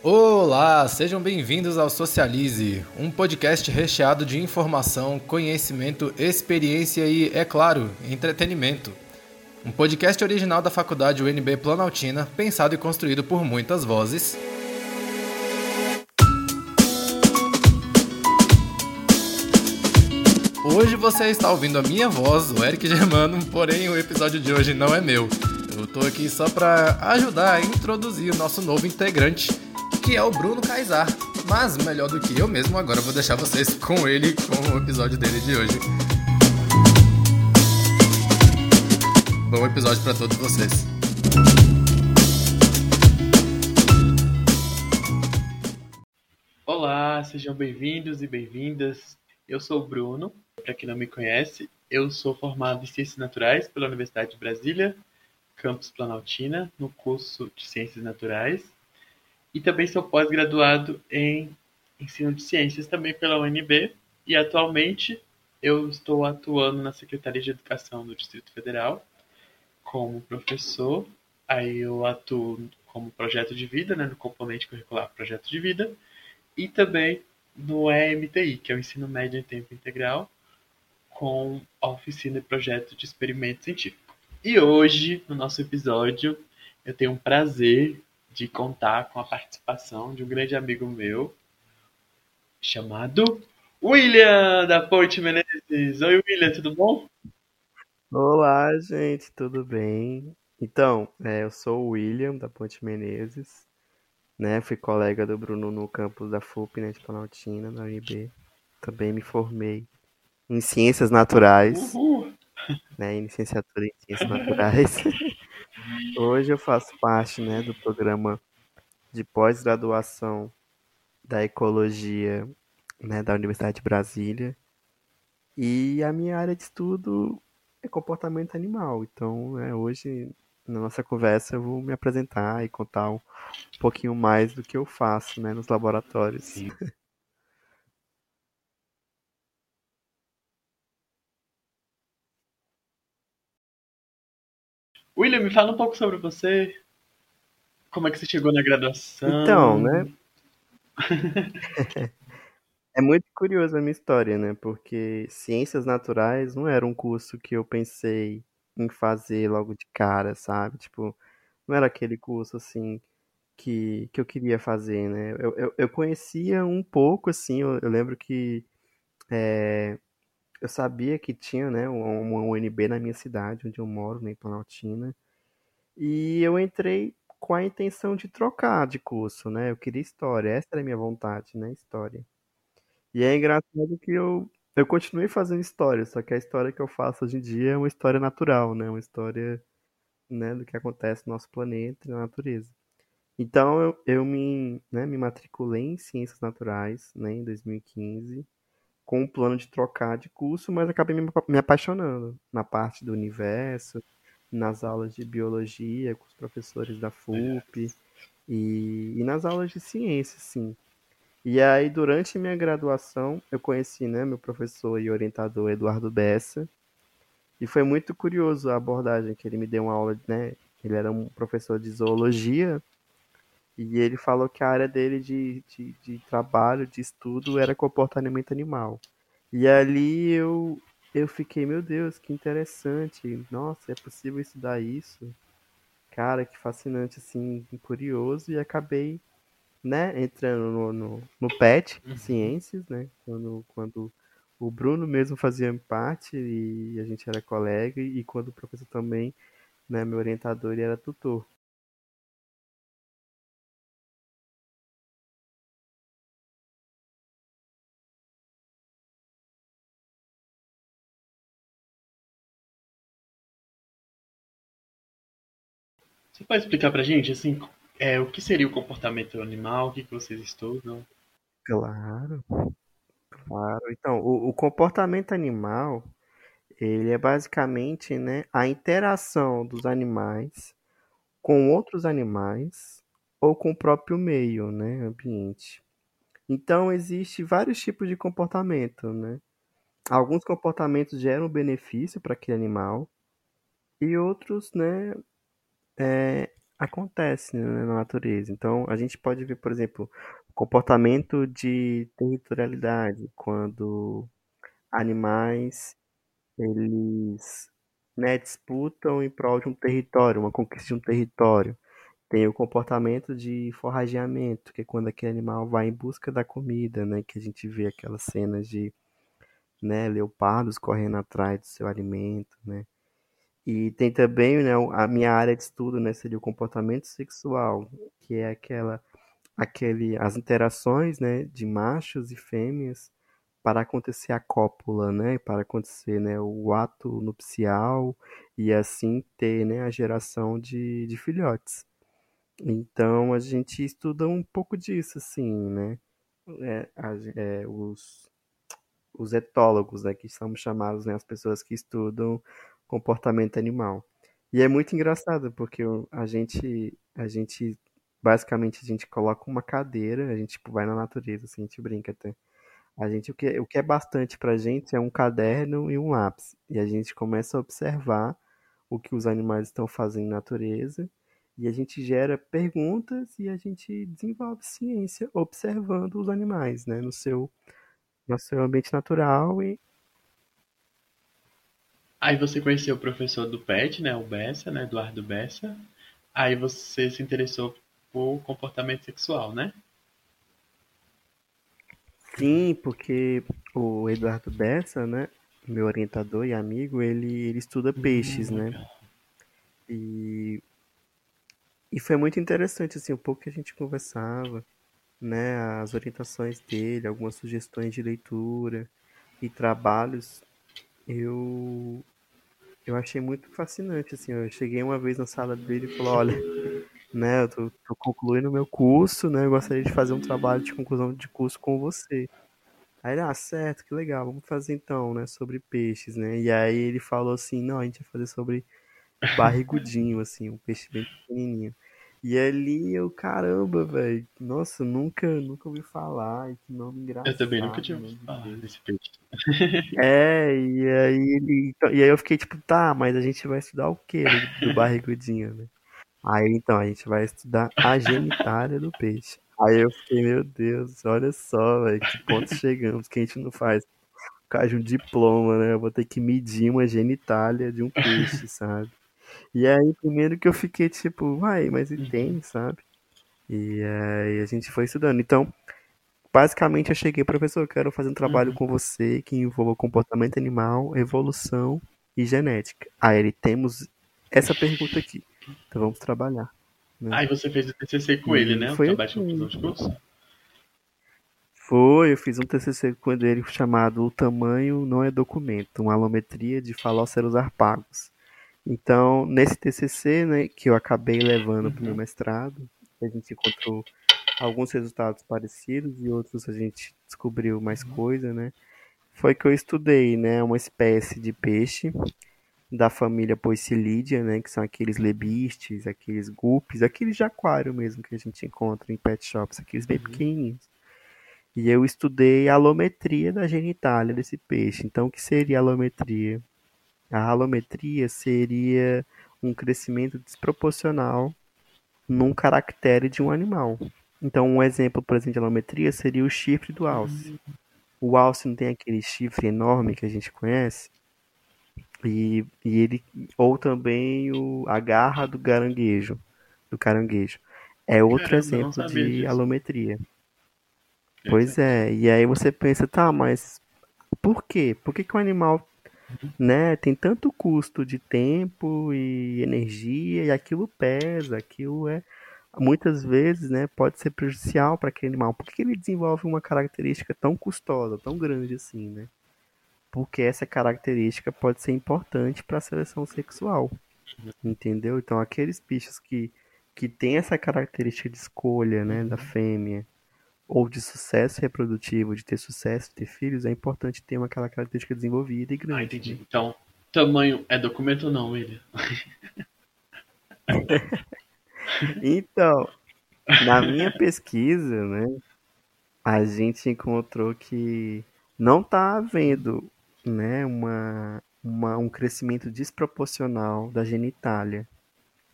Olá, sejam bem-vindos ao Socialize, um podcast recheado de informação, conhecimento, experiência e, é claro, entretenimento. Um podcast original da Faculdade UNB Planaltina, pensado e construído por muitas vozes. Hoje você está ouvindo a minha voz, o Eric Germano, porém o episódio de hoje não é meu. Eu tô aqui só para ajudar a introduzir o nosso novo integrante, que é o Bruno Kaysar. Mas melhor do que eu mesmo, agora eu vou deixar vocês com ele, com o episódio dele de hoje. Bom episódio para todos vocês. Olá, sejam bem-vindos e bem-vindas. Eu sou o Bruno, para quem não me conhece, eu sou formado em Ciências Naturais pela Universidade de Brasília, campus Planaltina, no curso de Ciências Naturais e também sou pós-graduado em ensino de ciências também pela UNB e atualmente eu estou atuando na Secretaria de Educação do Distrito Federal como professor. Aí eu atuo como projeto de vida, né, no componente curricular projeto de vida e também no EMTI, que é o ensino médio em tempo integral, com a oficina e projeto de experimento científico. E hoje, no nosso episódio, eu tenho um prazer de contar com a participação de um grande amigo meu chamado William da Ponte Menezes. Oi, William, tudo bom? Olá, gente, tudo bem? Então, é, eu sou o William da Ponte Menezes, né? Fui colega do Bruno no campus da FUP, né, de Planaltina, na UNB. Também me formei em Ciências Naturais, Uhul. né, em licenciatura em Ciências Naturais. Hoje eu faço parte, né, do programa de pós-graduação da Ecologia, né, da Universidade de Brasília. E a minha área de estudo é comportamento animal. Então, né, hoje, na nossa conversa, eu vou me apresentar e contar um pouquinho mais do que eu faço, né, nos laboratórios. William, me fala um pouco sobre você. Como é que você chegou na graduação? Então, né? É muito curioso a minha história, né? Porque ciências naturais não era um curso que eu pensei em fazer logo de cara, sabe? Tipo, não era aquele curso assim que, que eu queria fazer, né? Eu, eu, eu conhecia um pouco, assim, eu, eu lembro que é, eu sabia que tinha, né, uma UNB na minha cidade, onde eu moro, né, em Planaltina, e eu entrei com a intenção de trocar de curso, né? Eu queria história, essa era a minha vontade, né? História. E é engraçado que eu, eu continuei fazendo história, só que a história que eu faço hoje em dia é uma história natural, né? Uma história, né, do que acontece no nosso planeta e na natureza. Então eu, eu me, né, me matriculei em Ciências Naturais, né, em 2015, com o plano de trocar de curso, mas acabei me, apa- me apaixonando na parte do universo, nas aulas de biologia com os professores da FUP e, e nas aulas de ciência, sim. E aí, durante minha graduação, eu conheci, né, meu professor e orientador Eduardo Bessa, e foi muito curioso a abordagem que ele me deu uma aula, né? Ele era um professor de zoologia e ele falou que a área dele de, de, de trabalho, de estudo, era comportamento animal. E ali eu, eu fiquei, meu Deus, que interessante. Nossa, é possível estudar isso? Cara, que fascinante, assim, curioso. E acabei né, entrando no, no, no PET Uhum. Ciências, né, quando, quando o Bruno mesmo fazia parte e a gente era colega, e quando o professor também, né, meu orientador, ele era tutor. Você pode explicar pra gente, assim, é, o que seria o comportamento animal? O que, que vocês estudam? Claro, claro. Então, o, o comportamento animal, ele é basicamente, né, a interação dos animais com outros animais ou com o próprio meio, né, ambiente. Então, existe vários tipos de comportamento, né? Alguns comportamentos geram benefício para aquele animal e outros, né, acontece né, na natureza. Então, a gente pode ver, por exemplo, comportamento de territorialidade, quando animais eles né, disputam em prol de um território, uma conquista de um território. Tem o comportamento de forrageamento, que é quando aquele animal vai em busca da comida, né, que a gente vê aquelas cenas de né, leopardos correndo atrás do seu alimento, né. E tem também, né, a minha área de estudo, né, seria o comportamento sexual, que é aquela aquele as interações, né, de machos e fêmeas para acontecer a cópula, né, para acontecer, né, o ato nupcial e assim ter, né, a geração de, de filhotes. Então a gente estuda um pouco disso, assim, né, é, é, os, os etólogos, né, que são chamados, né, as pessoas que estudam comportamento animal. E é muito engraçado porque a gente, a gente basicamente a gente coloca uma cadeira, a gente tipo, vai na natureza, assim, a gente brinca até. A gente, o que, o que é bastante pra gente é um caderno e um lápis. E a gente começa a observar o que os animais estão fazendo na natureza. E a gente gera perguntas e a gente desenvolve ciência observando os animais, né? No seu, no seu ambiente natural e... Aí você conheceu o professor do PET, né? O Bessa, né? Eduardo Bessa. Aí você se interessou por comportamento sexual, né? Sim, porque o Eduardo Bessa, né, meu orientador e amigo, ele, ele estuda peixes, né? E, e foi muito interessante, assim, o pouco que a gente conversava, né, as orientações dele, algumas sugestões de leitura e trabalhos, eu, eu achei muito fascinante, assim, eu cheguei uma vez na sala dele e falei, olha, né, eu tô, tô concluindo meu curso, né, eu gostaria de fazer um trabalho de conclusão de curso com você. Aí ele, ah, certo, que legal, vamos fazer então, né, sobre peixes, né, e aí ele falou assim, não, a gente vai fazer sobre barrigudinho, assim, um peixe bem pequenininho. E ali eu, caramba, velho, nossa, nunca, nunca ouvi falar, que nome engraçado. Eu também nunca tinha ouvido falar desse peixe. É, e aí ele, e aí eu fiquei tipo, tá, mas a gente vai estudar o que do, do barrigudinho, né? Aí então a gente vai estudar a genitália do peixe. Aí eu fiquei, meu Deus, olha só, velho, que ponto chegamos, que a gente não faz por causa de um diploma, né? Eu vou ter que medir uma genitália de um peixe, sabe? E aí, primeiro que eu fiquei tipo, uai, mas e tem, sabe? E aí a gente foi estudando. Então, basicamente eu cheguei, professor, eu quero fazer um trabalho com você que envolva comportamento animal, evolução e genética. Aí ele, temos essa pergunta aqui. Então vamos trabalhar. Né? Aí você fez o TCC com ele, né? Foi o trabalho de conclusão de curso? Foi, eu fiz um TCC com ele chamado O Tamanho Não é Documento, uma alometria de falóceros arpagos. Então, nesse TCC, né, que eu acabei levando para o meu mestrado, a gente encontrou alguns resultados parecidos e outros a gente descobriu mais coisa, né? Foi que eu estudei, né, uma espécie de peixe da família Poecilidia, né, que são aqueles lebistes, aqueles guppies, aqueles de aquário mesmo que a gente encontra em pet shops, aqueles bem uhum. pequenininhos. E eu estudei a alometria da genitália desse peixe. Então, o que seria a alometria? A alometria seria um crescimento desproporcional num caractere de um animal. Então, um exemplo, por exemplo, de alometria seria o chifre do alce. Uhum. O alce não tem aquele chifre enorme que a gente conhece? E, e ele ou também o, a garra do caranguejo, do caranguejo. É outro exemplo de disso. alometria. Pois é, e aí você pensa, tá, mas por quê? Por que, que o animal né, tem tanto custo de tempo e energia e aquilo pesa, aquilo é muitas vezes, né, pode ser prejudicial para aquele animal. Por que ele desenvolve uma característica tão custosa, tão grande assim, né? porque essa característica pode ser importante para a seleção sexual. Entendeu? Então, aqueles bichos que, que têm essa característica de escolha né, da fêmea, ou de sucesso reprodutivo, de ter sucesso, de ter filhos, é importante ter uma aquela característica desenvolvida e grande. Ah, entendi. Né? Então, tamanho é documento ou não, William? então, na minha pesquisa, né, a gente encontrou que não está havendo né, uma, uma, um crescimento desproporcional da genitália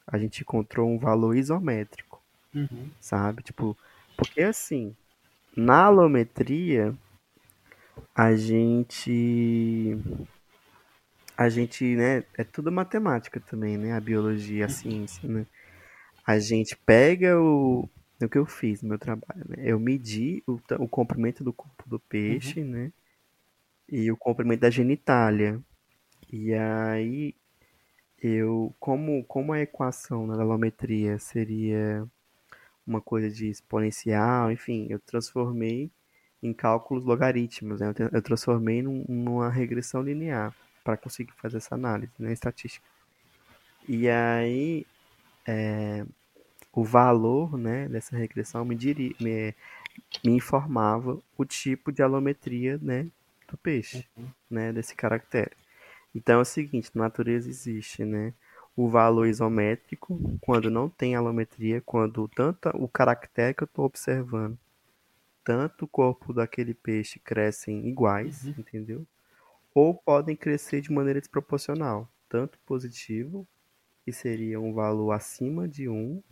a gente encontrou um valor isométrico, Uhum. sabe? Tipo, porque assim, na alometria, a gente a gente, né, é tudo matemática também, né, a biologia, a ciência, né? A gente pega o o que eu fiz no meu trabalho, né? Eu medi o, o comprimento do corpo do peixe, né? E o comprimento da genitália. E aí eu, como, como a equação da alometria seria uma coisa de exponencial, enfim, eu transformei em cálculos logarítmicos, né? Eu, tra- eu transformei num- numa regressão linear para conseguir fazer essa análise, né, estatística. E aí o valor, né, dessa regressão me, diri, me, me informava o tipo de alometria, né, do peixe, né, desse caractere. Então é o seguinte, na natureza existe, né, o valor isométrico quando não tem alometria, quando tanto o caractere que eu estou observando, tanto o corpo daquele peixe crescem iguais, entendeu? Ou podem crescer de maneira desproporcional, tanto positivo, que seria um valor acima de um,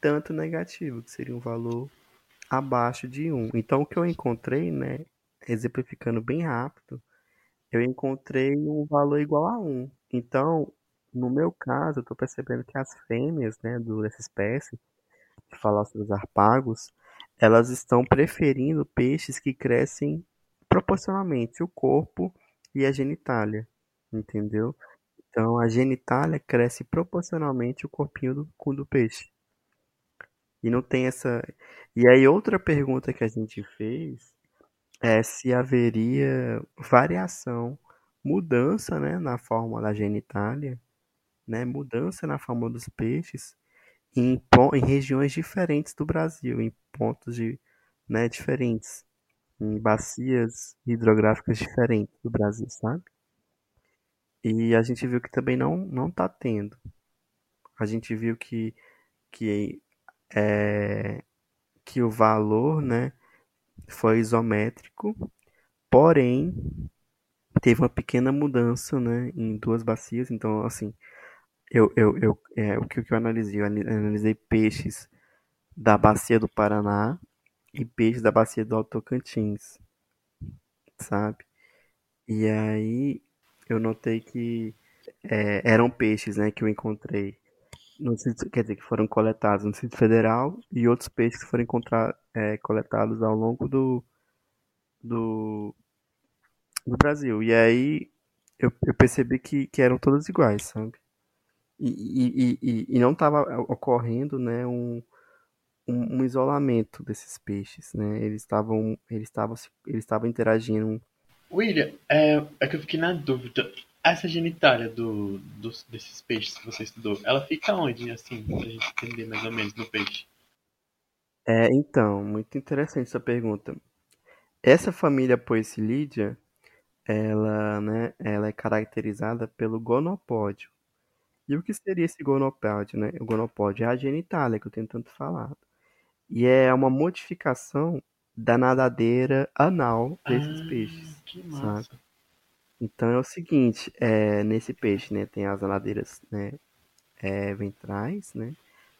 tanto negativo, que seria um valor abaixo de um. Então o que eu encontrei, né, exemplificando bem rápido, eu encontrei um valor igual a um. Então, no meu caso, eu estou percebendo que as fêmeas, né, do, dessa espécie, de falar sobre os harpagos, elas estão preferindo peixes que crescem proporcionalmente o corpo e a genitália, entendeu? Então, a genitália cresce proporcionalmente o corpinho do, do peixe. E não tem essa. E aí, outra pergunta que a gente fez é se haveria variação, mudança, né, na forma da genitália, né, mudança na forma dos peixes em, em regiões diferentes do Brasil, em pontos de, né, diferentes, em bacias hidrográficas diferentes do Brasil, sabe? E a gente viu que também não não tá tendo. A gente viu que que é, que o valor, né, foi isométrico, porém teve uma pequena mudança, né, em duas bacias. Então, assim, eu, eu, eu é, o que, eu analisei? Eu analisei peixes da bacia do Paraná e peixes da bacia do Alto Tocantins, sabe? E aí eu notei que é, eram peixes, né, que eu encontrei no quer dizer, que foram coletados no Distrito Federal e outros peixes que foram encontrar, é, coletados ao longo do, do, do Brasil. E aí eu, eu percebi que, que eram todos iguais, sabe? E, e, e, e- não estava ocorrendo, né, um, um, um isolamento desses peixes, né? Eles estavam eles estavam eles estavam interagindo. William, é, é que eu fiquei na dúvida. Essa genitália do, dos, desses peixes que você estudou, ela fica onde, assim, pra gente entender mais ou menos no peixe? É, então, muito interessante essa pergunta. Essa família Poecilidia, ela, né, ela é caracterizada pelo gonopódio. E o que seria esse gonopódio, né? O gonopódio é a genitália que eu tenho tanto falado. E é uma modificação da nadadeira anal desses Ah, peixes, que sabe? massa. Então é o seguinte, é, nesse peixe, né, tem as nadadeiras, né, é, ventrais, né,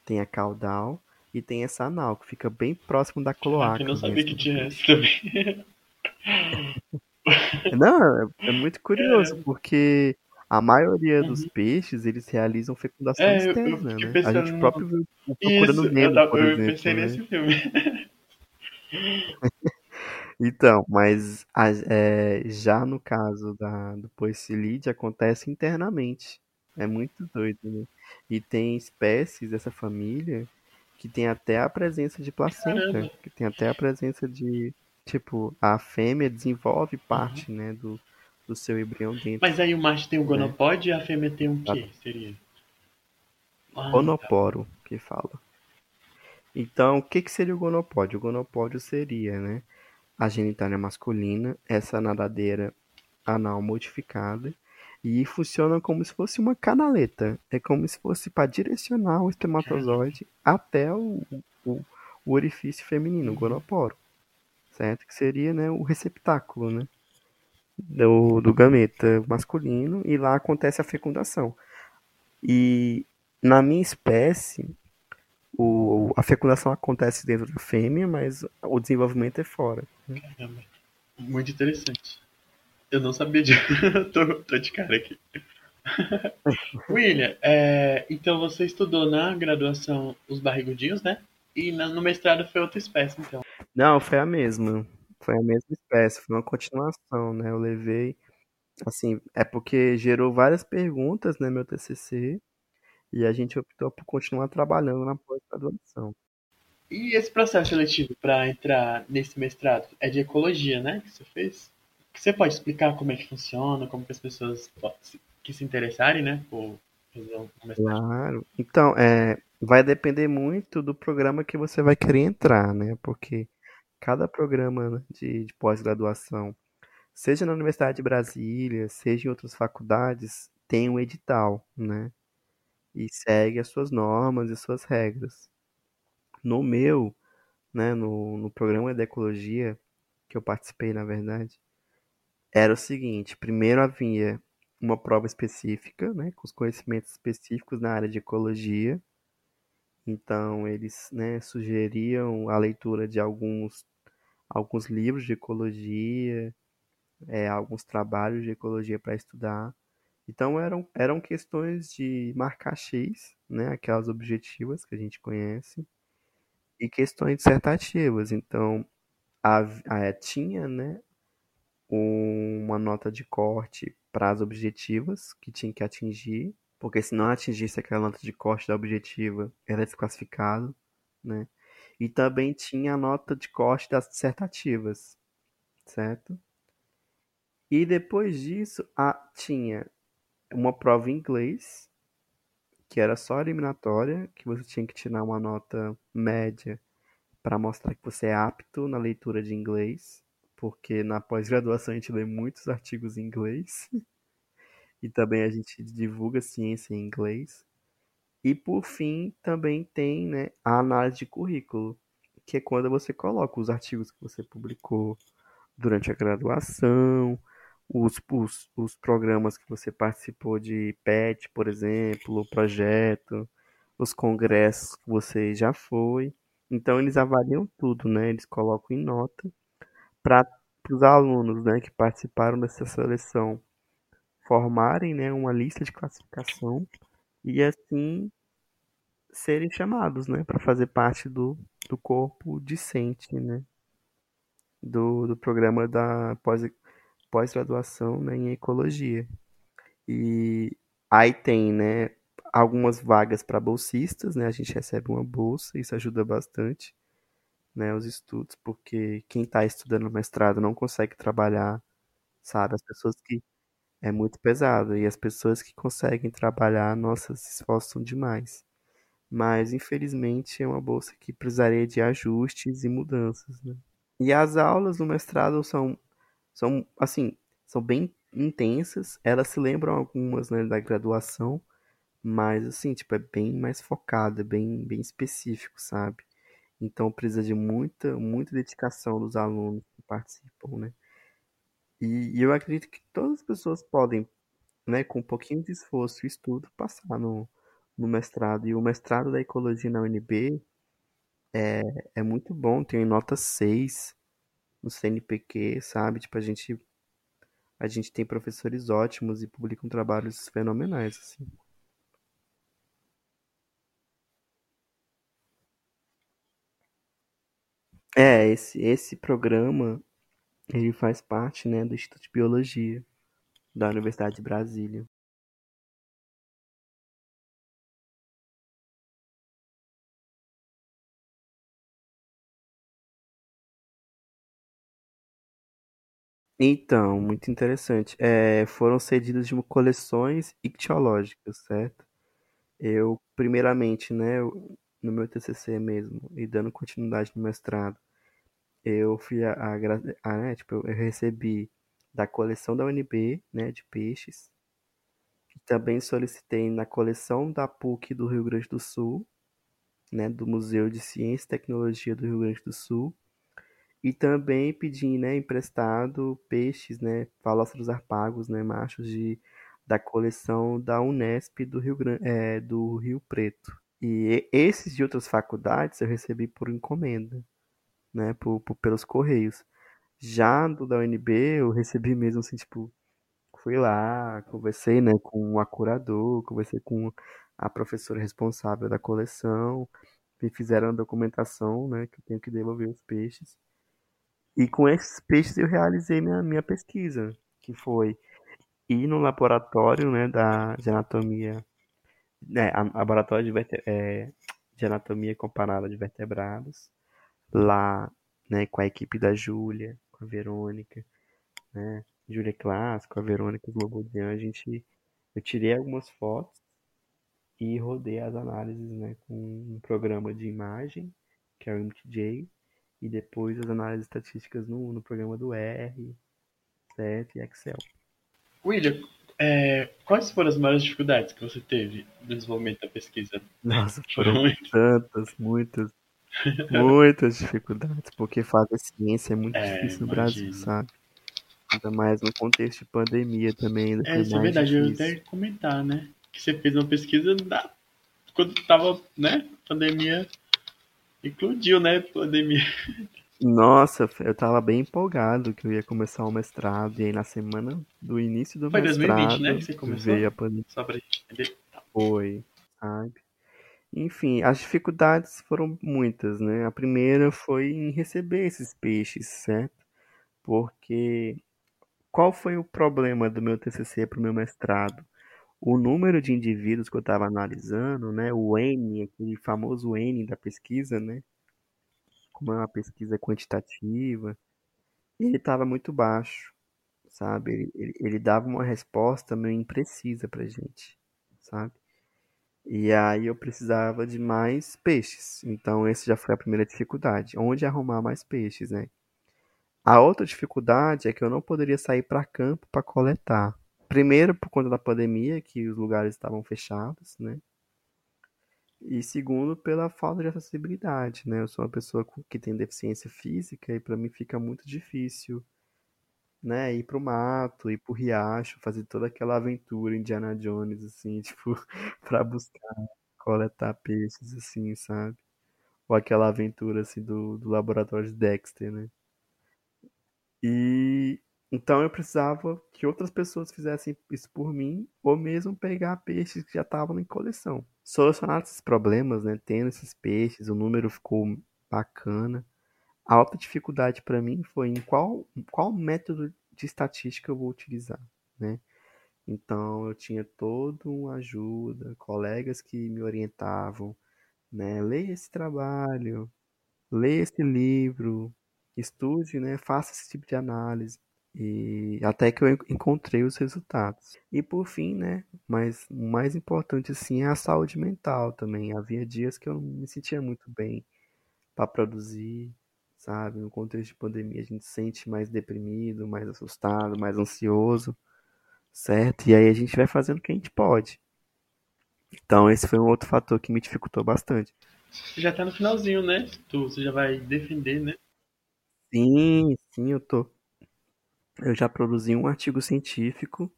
tem a caudal e tem essa anal que fica bem próximo da cloaca eu não sabia mesmo que tinha essa também. Não, é, é muito curioso É, porque a maioria dos uhum. peixes eles realizam fecundação É, eu, eu externa, fiquei né? A gente próprio viu o Isso, Procurando eu, Nemo, tava- por eu exemplo, pensei né? nesse filme. Então, mas é, já no caso da, do poecilídeo acontece internamente. É muito doido, né? E tem espécies dessa família que tem até a presença de placenta, Caramba. que tem até a presença de, tipo, a fêmea desenvolve Uhum. parte, né, do, do seu embrião dentro, Mas aí o macho tem o né? gonopode e a fêmea tem um quê? Seria? Ah, tá. gonoporo, que fala. Então, o que que seria o gonopódio? O gonopódio seria, né, a genitália masculina, essa nadadeira anal modificada, e funciona como se fosse uma canaleta. É como se fosse para direcionar o espermatozoide até o, o, o orifício feminino, o Uhum. gonoporo, certo? Que seria, né, o receptáculo, né, do, do gameta masculino, e lá acontece a fecundação. E Na minha espécie, o, a fecundação acontece dentro da fêmea, mas o desenvolvimento é fora. Caramba. Muito interessante. Eu não sabia disso. tô, tô de cara aqui. William, é, então você estudou na graduação os barrigudinhos, né? E no mestrado foi outra espécie, então. Não, foi a mesma. Foi a mesma espécie, foi uma continuação, né? Eu levei, assim, é porque gerou várias perguntas, né, meu TCC, e a gente optou por continuar trabalhando na pós-graduação. E esse processo seletivo para entrar nesse mestrado é de ecologia, né, que você fez? Você pode explicar como é que funciona, como que as pessoas que se interessarem, né, por fazer um mestrado? Claro. Então, é, vai depender muito do programa que você vai querer entrar, né? Porque cada programa de, de pós-graduação, seja na Universidade de Brasília, seja em outras faculdades, tem um edital, né? E segue as suas normas e suas regras. No meu, né, no, no programa de ecologia, que eu participei, na verdade, era o seguinte: primeiro havia uma prova específica, né, com os conhecimentos específicos na área de ecologia. Então, eles né, sugeriam a leitura de alguns, alguns livros de ecologia, é, alguns trabalhos de ecologia para estudar. Então, eram, eram questões de marcar X, né, aquelas objetivas que a gente conhece, e questões dissertativas. Então, a, a, tinha né, uma nota de corte para as objetivas que tinha que atingir, porque se não atingisse aquela nota de corte da objetiva, era desclassificado, né? E também tinha a nota de corte das dissertativas, certo? E depois disso, a, tinha uma prova em inglês, que era só eliminatória, que você tinha que tirar uma nota média para mostrar que você é apto na leitura de inglês, porque na pós-graduação a gente lê muitos artigos em inglês. e também a gente divulga ciência em inglês. E por fim, também tem né, a análise de currículo, que é quando você coloca os artigos que você publicou durante a graduação, os, os, os programas que você participou de PET, por exemplo, o projeto, os congressos que você já foi. Então eles avaliam tudo, né? Eles colocam em nota para os alunos, né, que participaram dessa seleção formarem, né, uma lista de classificação e assim serem chamados, né, para fazer parte do, do corpo discente, né, do, do programa da pós, pós-graduação né, em ecologia. E aí tem, né, algumas vagas para bolsistas, né, a gente recebe uma bolsa, isso ajuda bastante, né, os estudos, porque quem está estudando mestrado não consegue trabalhar, sabe, as pessoas que é muito pesado. E as pessoas que conseguem trabalhar, nossa, se esforçam demais. Mas, infelizmente, é uma bolsa que precisaria de ajustes e mudanças, né? E as aulas no mestrado são, são assim, são bem intensas. Elas se lembram algumas, né, da graduação, mas, assim, tipo, é bem mais focada, bem, bem específico, sabe? Então, precisa de muita, muita dedicação dos alunos que participam, né? E, e eu acredito que todas as pessoas podem, né, com um pouquinho de esforço e estudo, passar no, no mestrado. E o mestrado da ecologia na UNB é, é muito bom, tem nota 6 no CNPq, sabe? Tipo, a gente, a gente tem professores ótimos e publicam trabalhos fenomenais, assim. É, esse, esse programa ele faz parte, né, do Instituto de Biologia da Universidade de Brasília. Então, muito interessante. É, foram cedidas de coleções ictiológicas, certo? Eu, primeiramente, né, no meu TCC mesmo, e dando continuidade no mestrado, eu fui a, a, a né, tipo, eu recebi da coleção da UNB, né, de peixes. Também solicitei na coleção da PUC do Rio Grande do Sul, né, do Museu de Ciência e Tecnologia do Rio Grande do Sul. E também pedi, né, emprestado peixes, né, falóceros arpagos, né, machos de, da coleção da Unesp do Rio, Grande, é, do Rio Preto. E esses de outras faculdades eu recebi por encomenda, né, por, por pelos correios. Já do da UNB eu recebi mesmo assim, tipo, fui lá, conversei, né, com o acurador, conversei com a professora responsável da coleção, me fizeram a documentação, né, que eu tenho que devolver os peixes. E com esses peixes eu realizei minha, minha pesquisa, que foi ir no laboratório, né, da, de anatomia, né, laboratório de, é, de anatomia comparada de vertebrados, lá, né, com a equipe da Júlia, com a Verônica, né, Júlia Clássico, a Verônica Slobodian, a gente, eu tirei algumas fotos e rodei as análises, né, com um programa de imagem, que é o MTJ, e depois as análises estatísticas no, no programa do R, Set e Excel. William, é, quais foram as maiores dificuldades que você teve no desenvolvimento da pesquisa? Nossa, foram tantas, muitas, muitas dificuldades, porque fazer ciência é muito é, difícil no Brasil, sabe? Ainda mais no contexto de pandemia também. É, isso é verdade, difícil. eu ia até comentar, né? Que você fez uma pesquisa da... quando tava, né, pandemia Eclodiu, né? Pandemia. Nossa, eu tava bem empolgado que eu ia começar o mestrado. E aí na semana do início do Foi mestrado. Foi 2020, né? Que você começou? Veio a pandemia. Só pra gente entender. Foi, sabe? Enfim, as dificuldades foram muitas, né? A primeira foi em receber esses peixes, certo? Porque qual foi o problema do meu TCC para o meu mestrado? o número de indivíduos que eu estava analisando, né, o N, aquele famoso N da pesquisa, né, como é uma pesquisa quantitativa, ele estava muito baixo, sabe? Ele, ele, ele, dava uma resposta meio imprecisa pra gente, sabe? E aí eu precisava de mais peixes. Então, essa já foi a primeira dificuldade. Onde arrumar mais peixes, né? A outra dificuldade é que eu não poderia sair para campo para coletar. Primeiro, por conta da pandemia, que os lugares estavam fechados, né? E segundo, pela falta de acessibilidade, né? Eu sou uma pessoa que tem deficiência física e para mim fica muito difícil, né? Ir pro mato, ir pro riacho, fazer toda aquela aventura Indiana Jones, assim, tipo, para buscar, coletar peixes, assim, sabe? Ou aquela aventura, assim, do, do laboratório de Dexter, né? E então eu precisava que outras pessoas fizessem isso por mim, ou mesmo pegar peixes que já estavam em coleção. Solucionar esses problemas, né, tendo esses peixes, o número ficou bacana. A outra dificuldade para mim foi em qual, qual método de estatística eu vou utilizar, né? Então eu tinha toda uma ajuda, colegas que me orientavam, né? Leia esse trabalho, leia esse livro, estude, né? Faça esse tipo de análise. E até que eu encontrei os resultados. E por fim, né, mas o mais importante assim é a saúde mental também. Havia dias que eu não me sentia muito bem para produzir, sabe? No contexto de pandemia a gente se sente mais deprimido, mais assustado, mais ansioso, certo? E aí a gente vai fazendo o que a gente pode. Então esse foi um outro fator que me dificultou bastante. Você já tá no finalzinho, né? Tu, você já vai defender, né? Sim, sim, eu tô. Eu já produzi um artigo científico,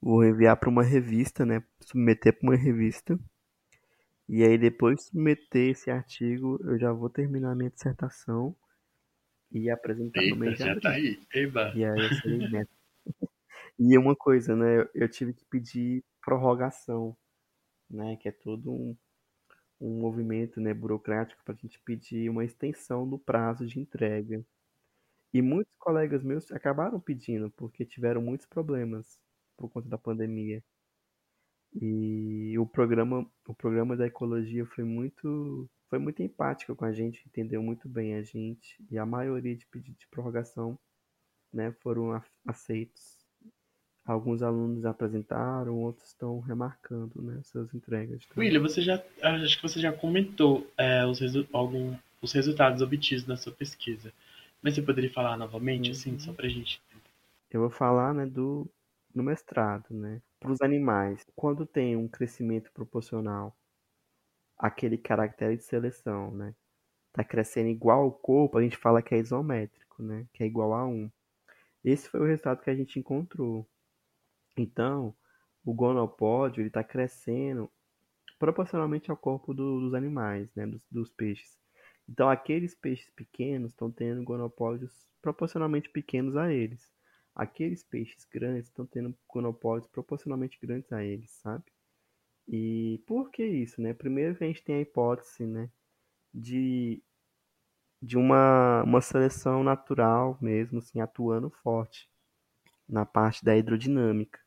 vou enviar para uma revista, né? Submeter para uma revista. E aí depois de submeter esse artigo, eu já vou terminar minha dissertação e apresentar Eita, no mês de já tá aí. Eba. E aí eu serei meta. e uma coisa, né? Eu, eu tive que pedir prorrogação, né? Que é todo um, um movimento né, burocrático para a gente pedir uma extensão do prazo de entrega. E muitos colegas meus acabaram pedindo, porque tiveram muitos problemas por conta da pandemia. E o programa, o programa da ecologia foi muito, foi muito empático com a gente, entendeu muito bem a gente, e a maioria de pedidos de prorrogação, né, foram aceitos. Alguns alunos apresentaram, outros estão remarcando, né, suas entregas. William, você já, acho que você já comentou é, os, resu algum, os resultados obtidos na sua pesquisa. Mas você poderia falar novamente, assim, uhum. assim, só pra gente. Eu vou falar, né, do, do mestrado, né? Para os animais, quando tem um crescimento proporcional aquele caractere de seleção, né? Tá crescendo igual ao corpo, a gente fala que é isométrico, né? Que é igual a 1. Esse foi o resultado que a gente encontrou. Então, o gonopódio ele está crescendo proporcionalmente ao corpo do, dos animais, né, dos, dos, peixes. Então, aqueles peixes pequenos estão tendo gonopódios proporcionalmente pequenos a eles. Aqueles peixes grandes estão tendo gonopódios proporcionalmente grandes a eles, sabe? E por que isso, né? Primeiro que a gente tem a hipótese, né, de, de uma, uma seleção natural mesmo, assim, atuando forte na parte da hidrodinâmica.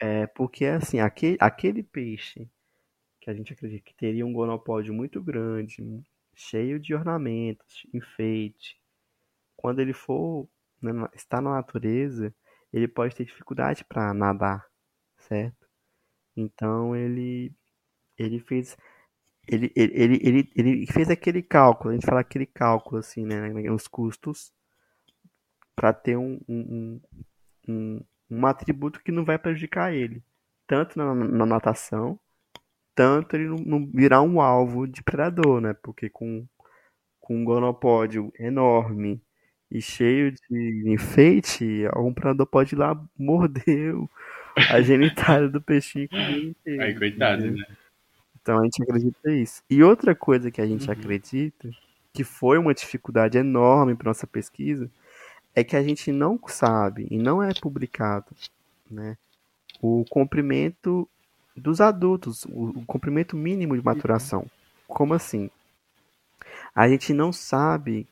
É, porque, assim, aquele, aquele peixe que a gente acredita que teria um gonopódio muito grande, cheio de ornamentos, enfeite, quando ele for né, estar na natureza, ele pode ter dificuldade para nadar, certo? Então ele ele fez ele, ele, ele, ele, fez aquele cálculo, a gente fala aquele cálculo assim, né, os custos para ter um, um, um, um atributo que não vai prejudicar ele, tanto na, na natação, tanto ele não, virar um alvo de predador, né? Porque com, com um gonopódio enorme e cheio de enfeite, algum predador pode ir lá morder a genitália do peixinho inteiro. Aí, coitado, né? Então a gente acredita isso. E outra coisa que a gente uhum. acredita, que foi uma dificuldade enorme para nossa pesquisa, é que a gente não sabe e não é publicado né, o comprimento dos adultos, o, comprimento mínimo de maturação. Como assim? A gente não sabe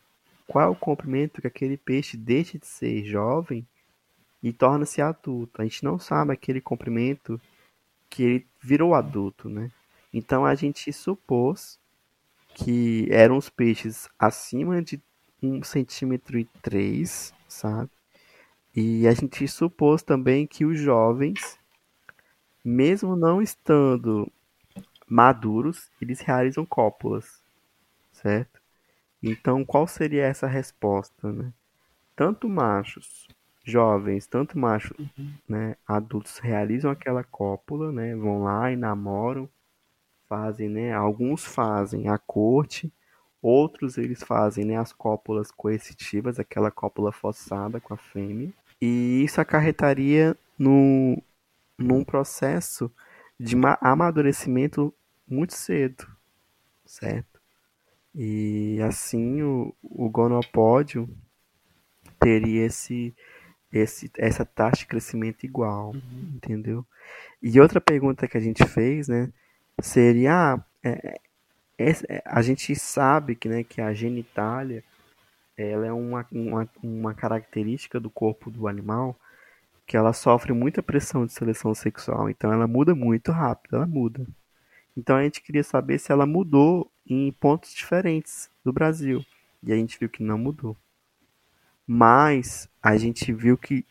qual é o comprimento que aquele peixe deixa de ser jovem e torna-se adulto. A gente não sabe aquele comprimento que ele virou adulto, né? Então a gente supôs que eram os peixes acima de um centímetro e três, sabe? E a gente supôs também que os jovens, mesmo não estando maduros, eles realizam cópulas, certo? Então, qual seria essa resposta, né? Tanto machos jovens, tanto machos, uhum. né, adultos realizam aquela cópula, né? Vão lá e namoram, fazem, né? Alguns fazem a corte, Outros eles fazem né, as cópulas coercitivas, aquela cópula forçada com a fêmea. E isso acarretaria no, num processo de amadurecimento muito cedo, certo? E assim o, o gonopódio teria esse, esse, essa taxa de crescimento igual, uhum. entendeu? E outra pergunta que a gente fez, né, seria, ah, é, é, a gente sabe que, né, que a genitália ela é uma, uma, uma característica do corpo do animal que ela sofre muita pressão de seleção sexual, então ela muda muito rápido, ela muda. Então a gente queria saber se ela mudou em pontos diferentes do Brasil. E a gente viu que não mudou. Mas a gente viu que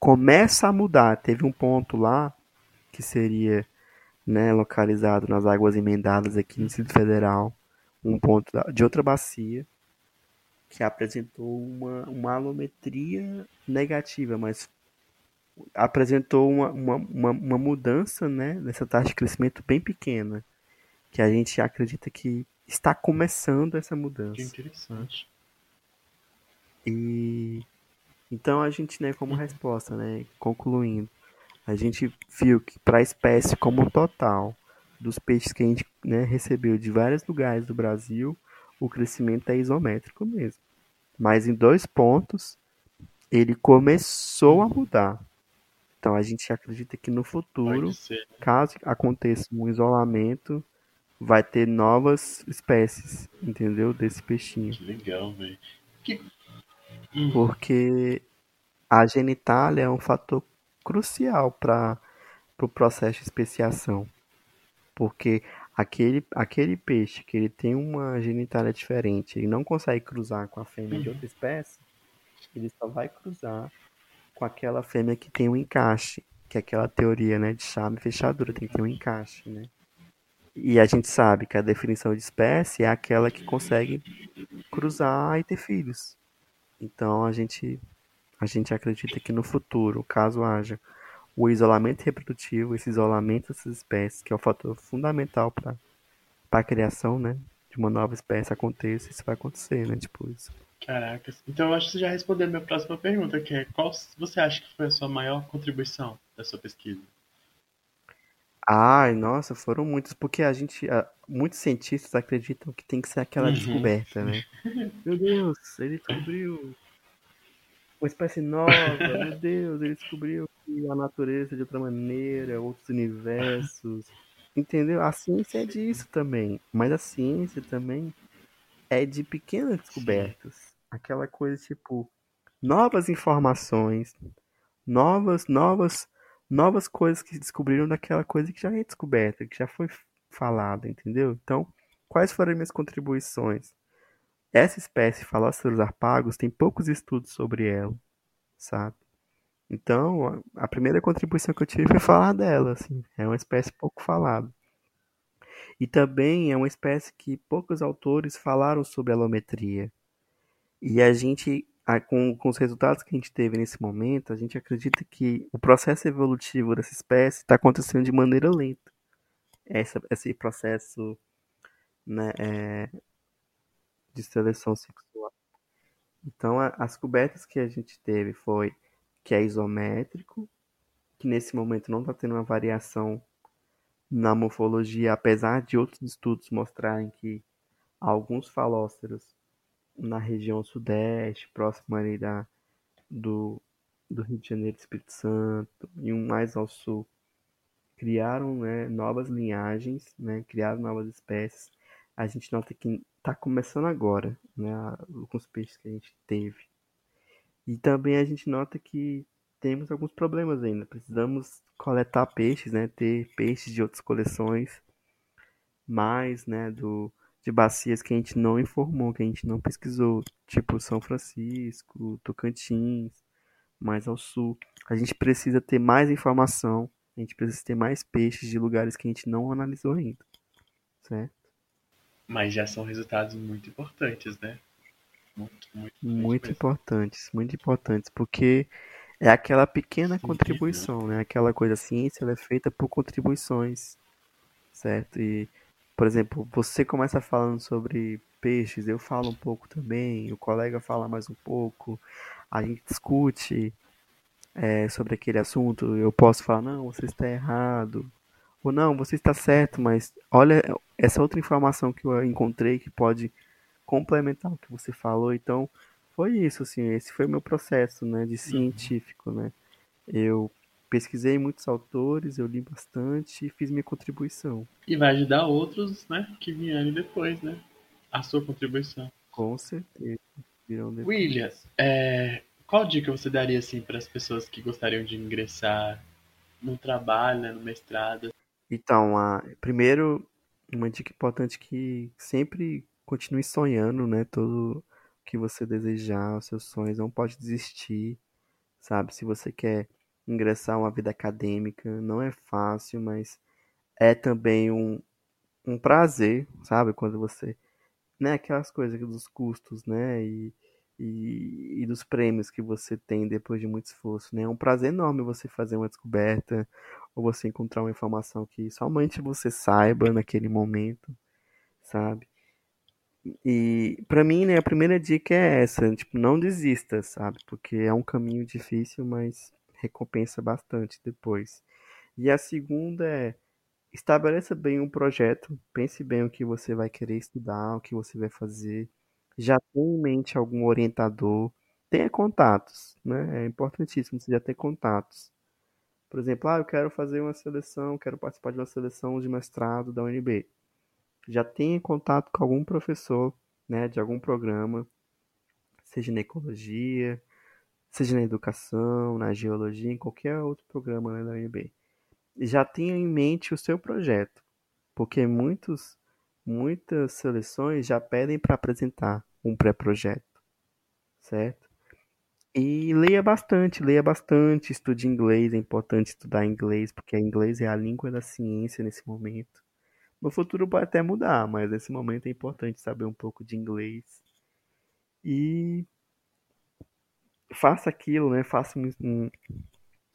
começa a mudar. Teve um ponto lá que seria né, localizado nas águas emendadas aqui no Distrito Federal, um ponto de outra bacia, que apresentou uma, uma alometria negativa, mas apresentou uma, uma, uma, uma mudança né, nessa taxa de crescimento bem pequena, que a gente acredita que está começando essa mudança. Que interessante. E então a gente, né, como resposta, né, concluindo, a gente viu que para a espécie como total, dos peixes que a gente né, recebeu de vários lugares do Brasil, o crescimento é isométrico mesmo. Mas em dois pontos, ele começou a mudar. Então a gente acredita que no futuro, caso aconteça um isolamento, vai ter novas espécies, entendeu? Desse peixinho. Que legal, velho. Que... Porque a genitália é um fator crucial para o pro processo de especiação. Porque aquele, aquele peixe que ele tem uma genitália diferente, ele não consegue cruzar com a fêmea de outra espécie, ele só vai cruzar com aquela fêmea que tem um encaixe, que é aquela teoria né, de chave e fechadura, tem que ter um encaixe. Né? E a gente sabe que a definição de espécie é aquela que consegue cruzar e ter filhos. Então a gente a gente acredita que no futuro, caso haja o isolamento reprodutivo, esse isolamento dessas espécies, que é o fator fundamental para a criação, né, de uma nova espécie aconteça, isso vai acontecer, né, tipo isso. Caracas. Então eu acho que você já respondeu a minha próxima pergunta, que é qual você acha que foi a sua maior contribuição da sua pesquisa? Ai, nossa, foram muitos, porque a gente, muitos cientistas acreditam que tem que ser aquela Uhum. descoberta, né? Meu Deus, ele descobriu uma espécie nova, meu Deus, ele descobriu a natureza é de outra maneira, outros universos. Entendeu? A ciência é disso também, mas a ciência também é de pequenas descobertas. Aquela coisa tipo novas informações, novas, novas, novas coisas que descobriram daquela coisa que já é descoberta, que já foi falada, entendeu? Então, quais foram as minhas contribuições? Essa espécie Falóceros arpagos tem poucos estudos sobre ela, sabe? Então, a- primeira contribuição que eu tive foi falar dela, assim. É uma espécie pouco falada. E também é uma espécie que poucos autores falaram sobre alometria. E a gente, com, com os resultados que a gente teve nesse momento, a gente acredita que o processo evolutivo dessa espécie está acontecendo de maneira lenta. Essa, esse processo, né, é, de seleção sexual. Então, a- as cobertas que a gente teve foi que é isométrico, que nesse momento não está tendo uma variação na morfologia, apesar de outros estudos mostrarem que alguns falóceros na região sudeste, próximo ali da, do, do Rio de Janeiro e Espírito Santo, e um mais ao sul, criaram né, novas linhagens, né, criaram novas espécies. A gente nota que está começando agora, né, com os peixes que a gente teve. E também a gente nota que temos alguns problemas ainda. Precisamos coletar peixes, né, ter peixes de outras coleções, mais, né, do, de bacias que a gente não informou, que a gente não pesquisou, tipo São Francisco, Tocantins, mais ao sul. A gente precisa ter mais informação, a gente precisa ter mais peixes de lugares que a gente não analisou ainda, certo? Mas já são resultados muito importantes, né? Muito, muito, Muito importantes, muito importantes, porque é aquela pequena Sim, contribuição, né? Aquela coisa, a ciência ela é feita por contribuições, certo? E, por exemplo, você começa falando sobre peixes, eu falo um pouco também, o colega fala mais um pouco, a gente discute é, sobre aquele assunto, eu posso falar, não, você está errado, ou não, você está certo, mas olha essa outra informação que eu encontrei que pode complementar o que você falou, então foi isso, assim, esse foi o meu processo, né, de científico, né, eu pesquisei muitos autores, eu li bastante e fiz minha contribuição, E vai ajudar outros, né? Que vierem depois, né? A sua contribuição. com certeza, virão depois. Williams, é, qual dica você daria assim para as pessoas que gostariam de ingressar no trabalho, né, no mestrado? Então, a, primeiro, uma dica importante que sempre continue sonhando, né? Tudo que você desejar, os seus sonhos, não pode desistir, sabe? Se você quer ingressar uma vida acadêmica, não é fácil, mas é também um, um prazer, sabe? Quando você, né? Aquelas coisas dos custos, né? E, e, e dos prêmios que você tem depois de muito esforço, né? É um prazer enorme você fazer uma descoberta ou você encontrar uma informação que somente você saiba naquele momento, sabe? E pra mim, né, a primeira dica é essa, tipo, não desista, sabe? Porque é um caminho difícil, mas recompensa bastante depois. E a segunda é estabeleça bem um projeto, pense bem o que você vai querer estudar, o que você vai fazer. Já tenha em mente algum orientador, tenha contatos, né? É importantíssimo você já ter contatos. Por exemplo, ah, eu quero fazer uma seleção, quero participar de uma seleção de mestrado da UNB. Já tenha contato com algum professor, né, de algum programa, seja na ecologia, seja na educação, na geologia, em qualquer outro programa né, da UNB. Já tenha em mente o seu projeto, porque muitos, muitas seleções já pedem para apresentar um pré-projeto, certo? E leia bastante, leia bastante, estude inglês, é importante estudar inglês, porque inglês é a língua da ciência nesse momento. No futuro pode até mudar, mas nesse momento é importante saber um pouco de inglês. E faça aquilo, né? Faça um- um-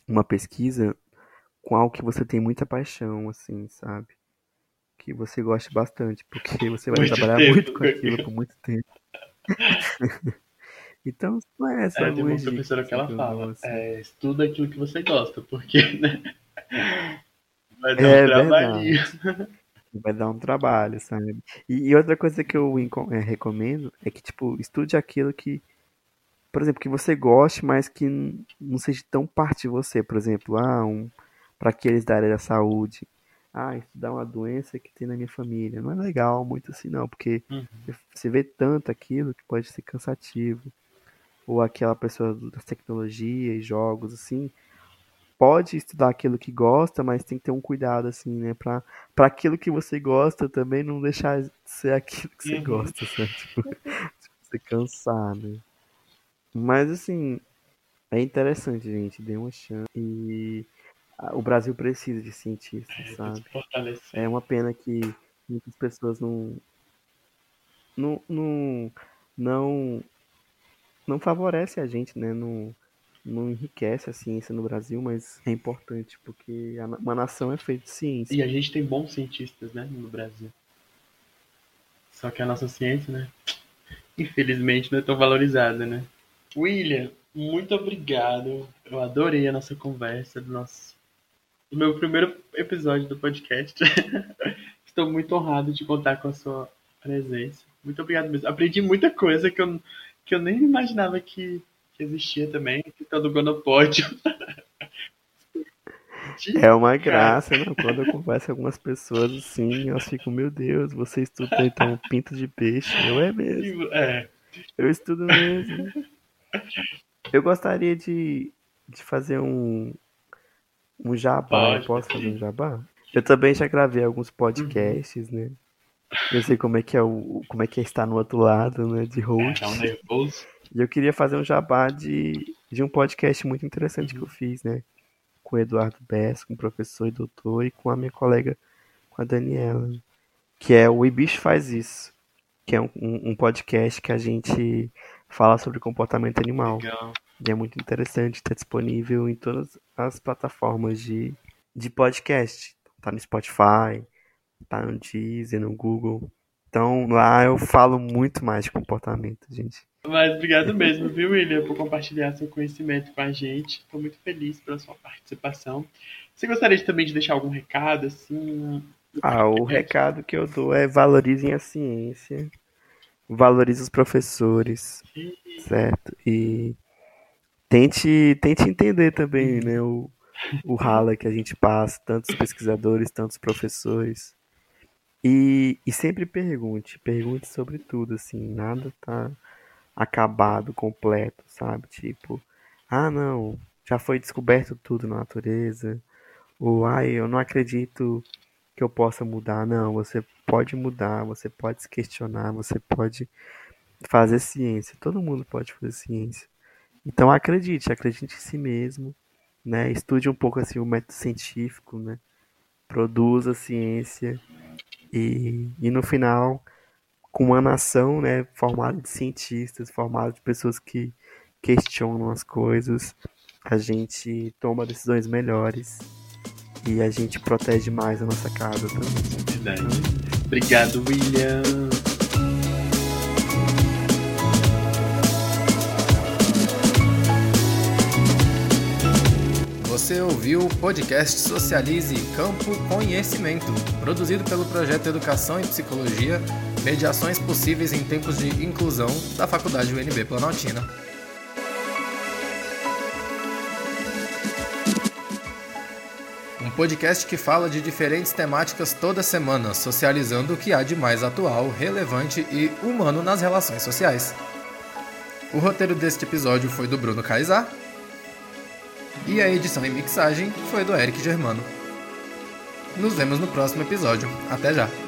uma pesquisa com algo que você tem muita paixão, assim, sabe? Que você goste bastante, porque você vai Muito trabalhar tempo muito com aquilo por muito tempo. Então, não é essa é, tem uma professora que ela fala, é, estuda aquilo que você gosta, porque, né? Vai dar é, um trabalhinho. Vai dar um trabalho, sabe? E, e outra coisa que eu é, recomendo é que, tipo, estude aquilo que, por exemplo, que você goste, mas que não seja tão parte de você. Por exemplo, ah, um, para aqueles da área da saúde ah, estudar uma doença que tem na minha família. Não é legal muito assim, não, porque uhum. você vê tanto aquilo que pode ser cansativo. Ou aquela pessoa das tecnologias, jogos, assim, pode estudar aquilo que gosta, mas tem que ter um cuidado, assim, né? Pra, pra aquilo que você gosta também não deixar de ser aquilo que você uhum. gosta, sabe? Tipo, você cansar, né? Mas, assim, é interessante, gente. Dê uma chance. E o Brasil precisa de cientistas, é, sabe? É uma pena que muitas pessoas não não não não, não favorece a gente, né? Não, não enriquece a ciência no Brasil, mas é importante porque uma nação é feita de ciência. E a gente tem bons cientistas, né, no Brasil. Só que a nossa ciência, né, infelizmente não é tão valorizada, né? William, muito obrigado. Eu adorei a nossa conversa, do nosso no meu primeiro episódio do podcast. Estou muito honrado de contar com a sua presença. Muito obrigado mesmo. Aprendi muita coisa que eu, que eu nem imaginava que, que existia também, que tá do Gonopódio. É uma graça, né? Quando eu converso com algumas pessoas assim, elas ficam, meu Deus, você estuda então pinto de peixe. Eu é mesmo. É. Eu estudo mesmo. Eu gostaria de, de fazer um, um jabá. Pode, eu posso fazer um jabá? Eu também já gravei alguns podcasts, uhum. né? Eu sei como é que é o como é que é estar no outro lado, né, de host. É, um nervoso. E eu queria fazer um jabá de, de um podcast muito interessante uhum. que eu fiz, né? Com o Eduardo Bess, com o professor e doutor, e com a minha colega, com a Daniela. Que é o Ibicho Faz Isso. Que é um, um, um podcast que a gente fala sobre comportamento animal. Legal. E é muito interessante, está disponível em todas as plataformas de, de podcast. Tá no Spotify, tá no Deezer, no Google. Então lá eu falo muito mais de comportamento, gente. Mas obrigado mesmo, viu, William, por compartilhar seu conhecimento com a gente. Estou muito feliz pela sua participação. Você gostaria também de deixar algum recado, assim? Ah, o recado que eu dou é valorizem a ciência, valorizem os professores, Sim. certo? E tente, tente entender também né, o, o rala que a gente passa, tantos pesquisadores, tantos professores. E, e sempre pergunte, pergunte sobre tudo, assim, nada tá acabado, completo, sabe? Tipo, ah não, já foi descoberto tudo na natureza. Ou ai, eu não acredito que eu possa mudar. Não, você pode mudar, você pode se questionar, você pode fazer ciência. Todo mundo pode fazer ciência. Então acredite, acredite em si mesmo, né? Estude um pouco assim o método científico, né? Produza ciência e, e no final, com uma nação, né, formada de cientistas, formada de pessoas que questionam as coisas, a gente toma decisões melhores e a gente protege mais a nossa casa também. Verdade. Obrigado, William. Você ouviu o podcast Socialize Campo Conhecimento, produzido pelo projeto Educação e Psicologia, Mediações Possíveis em Tempos de Inclusão da Faculdade UNB Planaltina. Um podcast que fala de diferentes temáticas toda semana, socializando o que há de mais atual, relevante e humano nas relações sociais. O roteiro deste episódio foi do Bruno Kaysar e a edição e mixagem foi do Eric Germano. Nos vemos no próximo episódio. Até já!